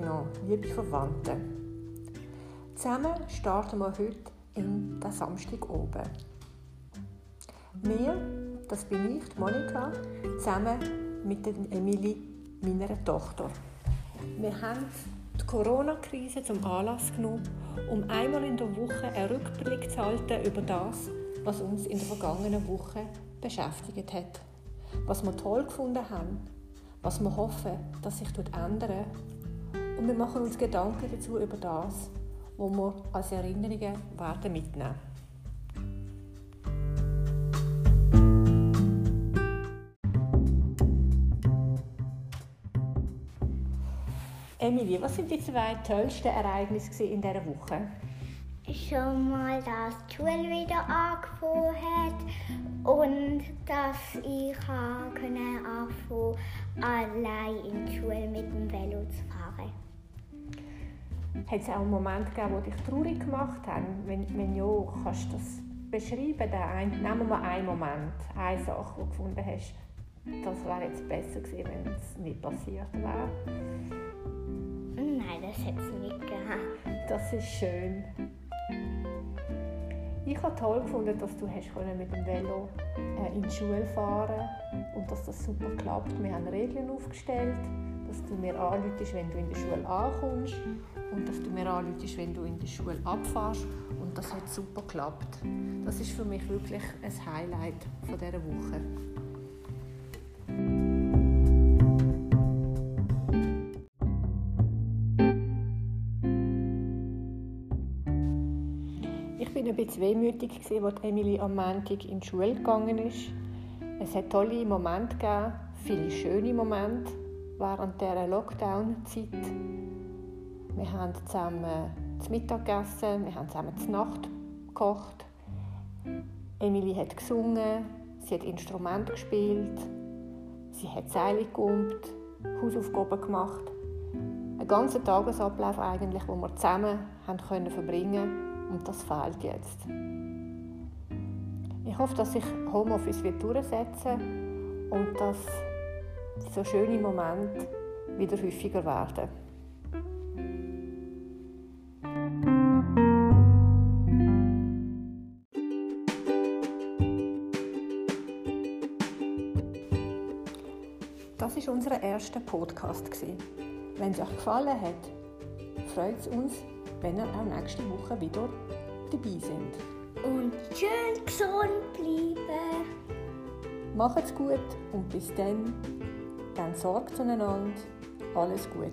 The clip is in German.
noch, liebe Verwandte. Zusammen starten wir heute in den Samstag oben. Wir, das bin ich, Monika, zusammen mit der Emilie, meiner Tochter. Wir haben die Corona-Krise zum Anlass genommen, um einmal in der Woche einen Rückblick zu halten über das, was uns in der vergangenen Woche beschäftigt hat. Was wir toll gefunden haben, was wir hoffen, dass sich ändern und wir machen uns Gedanken dazu über das, was wir als Erinnerungen werden mitnehmen. Emilie, was sind die zwei tollsten Ereignisse in dieser Woche? Schon mal, dass die Schule wieder angefangen hat und dass ich anfangen allein in die Schule mit dem Velo zu fahren. Hat es auch einen Moment gegeben, wo dich traurig gemacht hat? Wenn, wenn ja, kannst du das beschreiben? Ein, nehmen wir mal einen Moment, eine Sache, die du gefunden hast, das wäre jetzt besser gewesen, wenn es nicht passiert wäre. Nein, das hätte es nicht gegeben. Das ist schön. Ich habe toll gefunden, dass du hast mit dem Velo äh, in die Schule fahren und dass das super klappt. Wir haben Regeln aufgestellt, dass du mir anrufst, wenn du in der Schule ankommst und dass du mir anrufst, wenn du in der Schule abfährst. Und das hat super geklappt. Das ist für mich wirklich ein Highlight von dieser Woche. Ein bisschen wehmütig, als Emily am Montag in die Schule gegangen ist. Es hat tolle Momente gegeben, viele schöne Momente während dieser Lockdown-Zeit. Wir haben zusammen zu Mittag gegessen, wir haben zusammen zur Nacht gekocht. Emily hat gesungen, sie hat Instrumente gespielt, sie hat Seile gepumpt, Hausaufgaben gemacht. Ein ganzer Tagesablauf eigentlich, wo wir zusammen haben können verbringen und das fehlt jetzt. Ich hoffe, dass sich Homeoffice wird durchsetzen und dass so schöne Momente wieder häufiger werden. Das ist unser erster Podcast. Wenn es euch gefallen hat, freut es uns, wenn ihr auch nächste Woche wieder dabei sind. Und schön gesund bleiben. Macht's gut und bis dann. Dann sorgt zueinander. Alles Gute.